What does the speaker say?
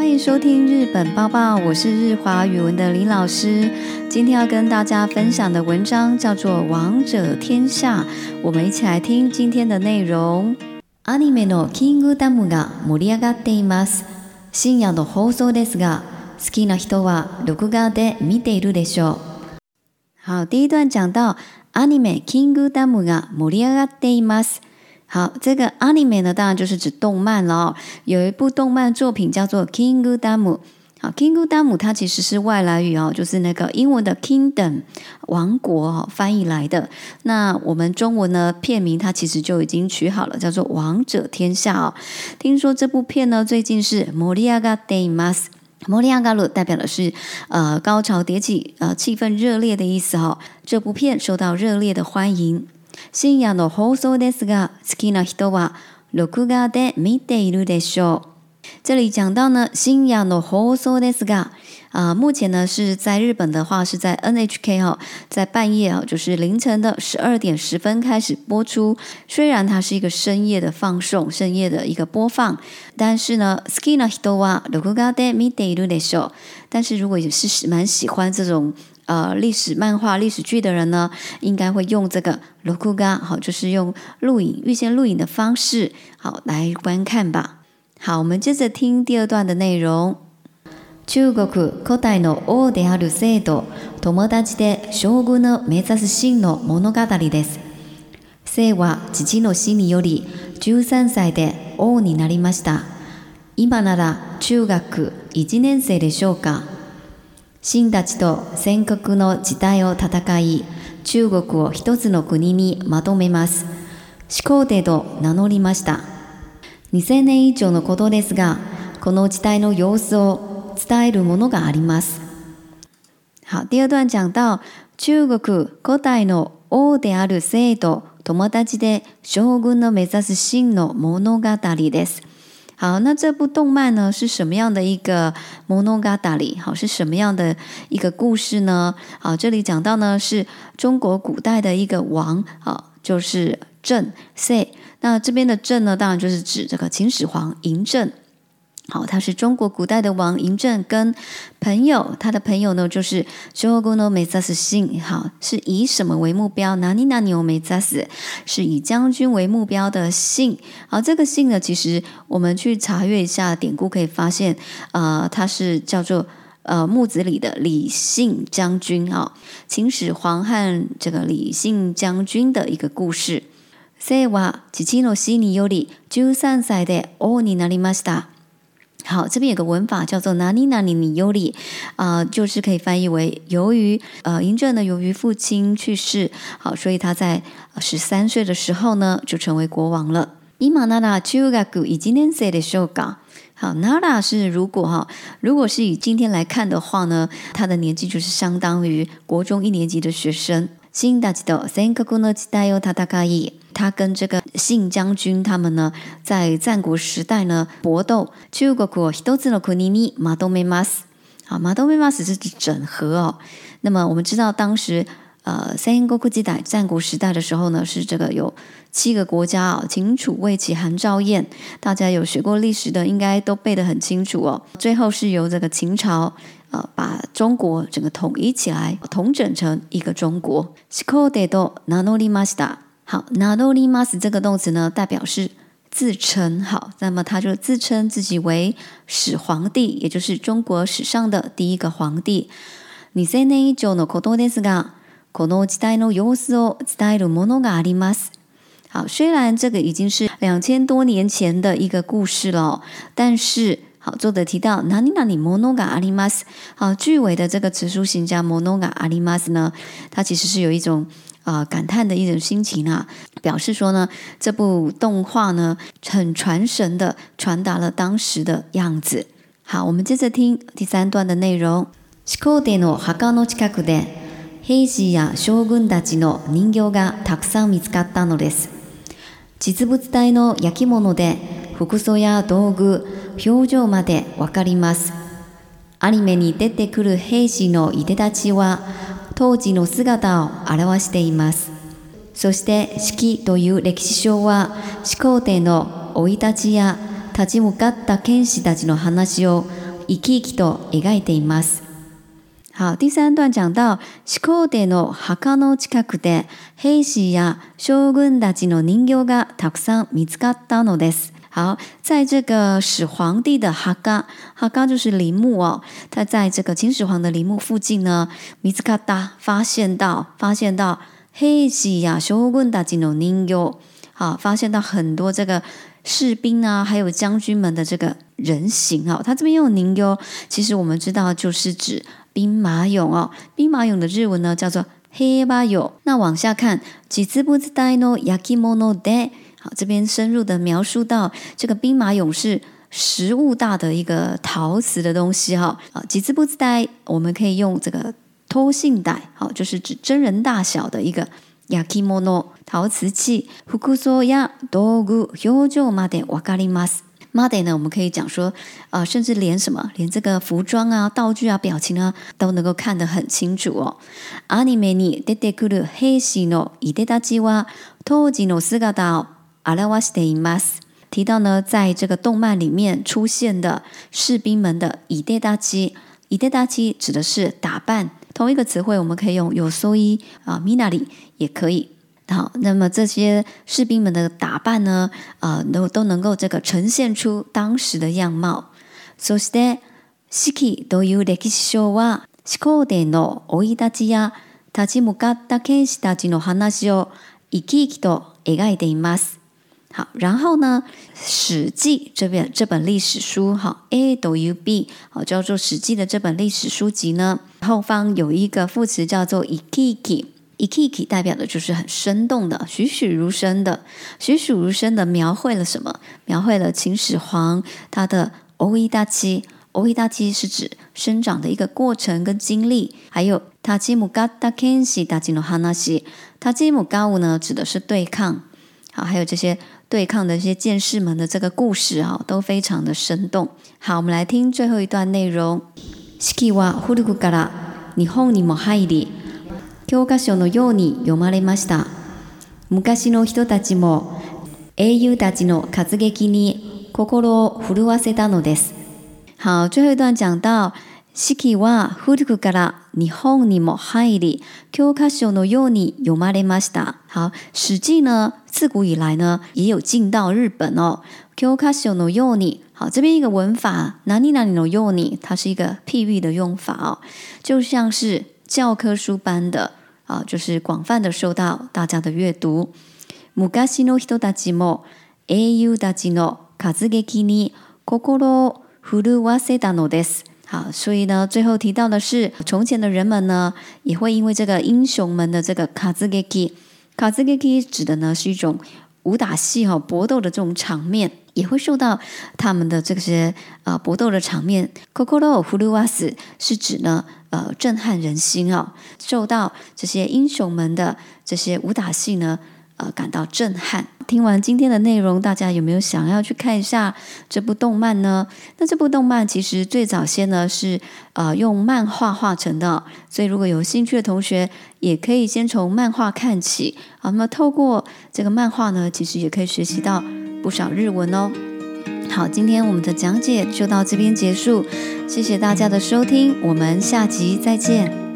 欢迎收听《日本报报》，我是日华语文的李老师。今天要跟大家分享的文章叫做《王者天下》，我们一起来听今天的内容。アニメのキングダムが盛り上がっています。深夜の放送ですが、好きな人は録画で見ているでしょう。好，第一段讲到アニメキングダムが盛り上がっています。好，这个 anime 呢，当然就是指动漫了。有一部动漫作品叫做 Kingdom，好 Kingdom 它其实是外来语哦，就是那个英文的 kingdom 王国哦翻译来的。那我们中文呢，片名它其实就已经取好了，叫做《王者天下》哦。听说这部片呢，最近是 m o r i a g a Daymas，m o r i a a 鲁代表的是呃高潮迭起、呃气氛热烈的意思哦。这部片受到热烈的欢迎。深夜の放送ですが、好きな人は録画で見ているでしょう。ちょりちゃん、どん放送ですか？啊，目前呢是在日本的话是在 NHK 哦，在半夜啊，就是凌晨的十二点十分开始播出。虽然它是一个深夜的放送、深夜的一个播放，但是呢，好 a な人 m 録画で見ているで s ょう。但是，如果也是蛮喜欢这种。呃历史漫画、历史剧的人呢，应该会用这个“録画”好，就是用录影、预先录影的方式好来观看吧。好，我们接着听第二段的内容。中国古代の王である生徒、友達で将軍の目指す真の物語です。生は父の死により13歳で王になりました。今なら中学1年生でしょうか。神たちと戦国の時代を戦い、中国を一つの国にまとめます。始皇帝と名乗りました。2000年以上のことですが、この時代の様子を伝えるものがあります。好、第二段讲到、中国古代の王である生と友達で将軍の目指す真の物語です。好，那这部动漫呢，是什么样的一个《Monogatari》？好，是什么样的一个故事呢？啊，这里讲到呢，是中国古代的一个王啊，就是 say。那这边的郑呢，当然就是指这个秦始皇嬴政。好，他是中国古代的王嬴政跟朋友，他的朋友呢就是 “shogun no 好，是以什么为目标哪里哪里有 a n i 是以将军为目标的信。好，这个信呢，其实我们去查阅一下典故，可以发现，呃，他是叫做呃木子李的李信将军啊。秦始皇和这个李信将军的一个故事。せや父の死により十三歳で王になりました。好，这边有个文法叫做“ n n n n a a i 哪里哪里”，你尤 i 啊，就是可以翻译为“由于”。呃，嬴政呢，由于父亲去世，好，所以他在十三岁的时候呢，就成为国王了。以马那拉丘乌嘎古以今天岁的寿高，好，那拉是如果哈，如果是以今天来看的话呢，他的年纪就是相当于国中一年级的学生。新大吉的三克库诺吉代哟，他的高一。他跟这个信将军他们呢，在战国时代呢搏斗。七国苦一斗之罗苦妮妮马多梅马斯啊，马多梅马斯是指整合哦。那么我们知道，当时呃，三 k i n g d 时代，战国时代的时候呢，是这个有七个国家：啊、秦、楚、魏、齐、韩、赵、燕。大家有学过历史的，应该都背得很清楚哦。最后是由这个秦朝呃，把中国整个统一起来，统整成一个中国。好 n a l m s 这个动词呢，代表是自称。好，那么他就自称自己为始皇帝，也就是中国史上的第一个皇帝。二千年以上のことですが、この時代の様子を伝えるものがあります。好，虽然这个已经是两千多年前的一个故事了，但是。好，作者提到“ナニナリモノガアリマス”。好，句尾的这个词书形加“モノガアリマス”呢，它其实是有一种啊感叹的一种心情啊，表示说呢，这部动画呢很传神的传达了当时的样子。好，我们接着听第三段的内容：“の墓の近くで、兵士や将軍たちの人形がたくさん見つかったのです。実物体の焼き物で、服装や道具。”表情までわかります。アニメに出てくる兵士のいでたちは当時の姿を表しています。そして式という歴史書は始皇帝の生い立ちや立ち向かった剣士たちの話を生き生きと描いています。好，第三段讲到始皇帝の墓の近くで兵士や将軍たちの人形がたくさん見つかったのです。好，在这个始皇帝的哈嘎，哈嘎就是陵墓哦。他在这个秦始皇的陵墓附近呢米兹卡达发现到，发现到 h e 亚修 i y a s h u 好，发现到很多这个士兵啊，还有将军们的这个人形哦。他这边用宁 y 其实我们知道就是指兵马俑哦。兵马俑的日文呢叫做 h e i b a o 那往下看几 i t s u b yakimono de。好，这边深入的描述到这个兵马俑是实物大的一个陶瓷的东西哈。啊，几字布字带，我们可以用这个托信带，好，就是指真人大小的一个ヤキモノ陶瓷器。フクソヤ道具ヒョウジョマデワガ m a スマデ呢，我们可以讲说啊，甚至连什么，连这个服装啊、道具啊、表情啊，都能够看得很清楚哦。アニメに出てくる兵士の伊てたちは当時の姿。阿拉瓦斯德 i m 斯提到呢，在这个动漫里面出现的士兵们的衣袋大机，衣袋大机指的是打扮。同一个词汇我们可以用有蓑衣啊、米娜里也可以。好，那么这些士兵们的打扮呢，呃，都都能够这个呈现出当时的样貌。そして、しき、どいう歴史書は、しこでの追い立ちや立ち向かった剣士たちの話を生き生きと描いています。好，然后呢，《史记》这边这本历史书，哈，a w b，好，叫做《史记》的这本历史书籍呢，后方有一个副词叫做 ikiki，ikiki 代表的就是很生动的、栩栩如生的、栩栩如生的描绘了什么？描绘了秦始皇他的 o 伊大吉，o 伊大吉是指生长的一个过程跟经历，还有大吉木嘎 n 吉西大吉诺哈纳西，大吉木嘎乌呢指的是对抗。还有这些对抗的这些剑士们的这个故事啊，都非常的生动。好，我们来听最后一段内容。日本にも入り、教科書のように読まれました。昔の人たちも英雄たちの活劇に心を震わせたのです。好，最后一段讲到。四季は古くから日本にも入り、教科書のように読まれました。好，史记呢，自古以来呢也有进到日本哦。教科書のように，好，这边一个文法，何々のように，它是一个譬喻的用法哦，就像是教科書般的啊，就是广泛的受到大家的阅读。昔の人たちも英雄たちの活劇に心を震わせたのです。好，所以呢，最后提到的是，从前的人们呢，也会因为这个英雄们的这个卡兹给基，卡兹给基指的呢是一种武打戏哈，搏斗的这种场面，也会受到他们的这些啊搏斗的场面，koko lo huluas 是指呢，呃，震撼人心啊，受到这些英雄们的这些武打戏呢。呃，感到震撼。听完今天的内容，大家有没有想要去看一下这部动漫呢？那这部动漫其实最早先呢是呃用漫画画成的，所以如果有兴趣的同学，也可以先从漫画看起啊。那么透过这个漫画呢，其实也可以学习到不少日文哦。好，今天我们的讲解就到这边结束，谢谢大家的收听，我们下集再见。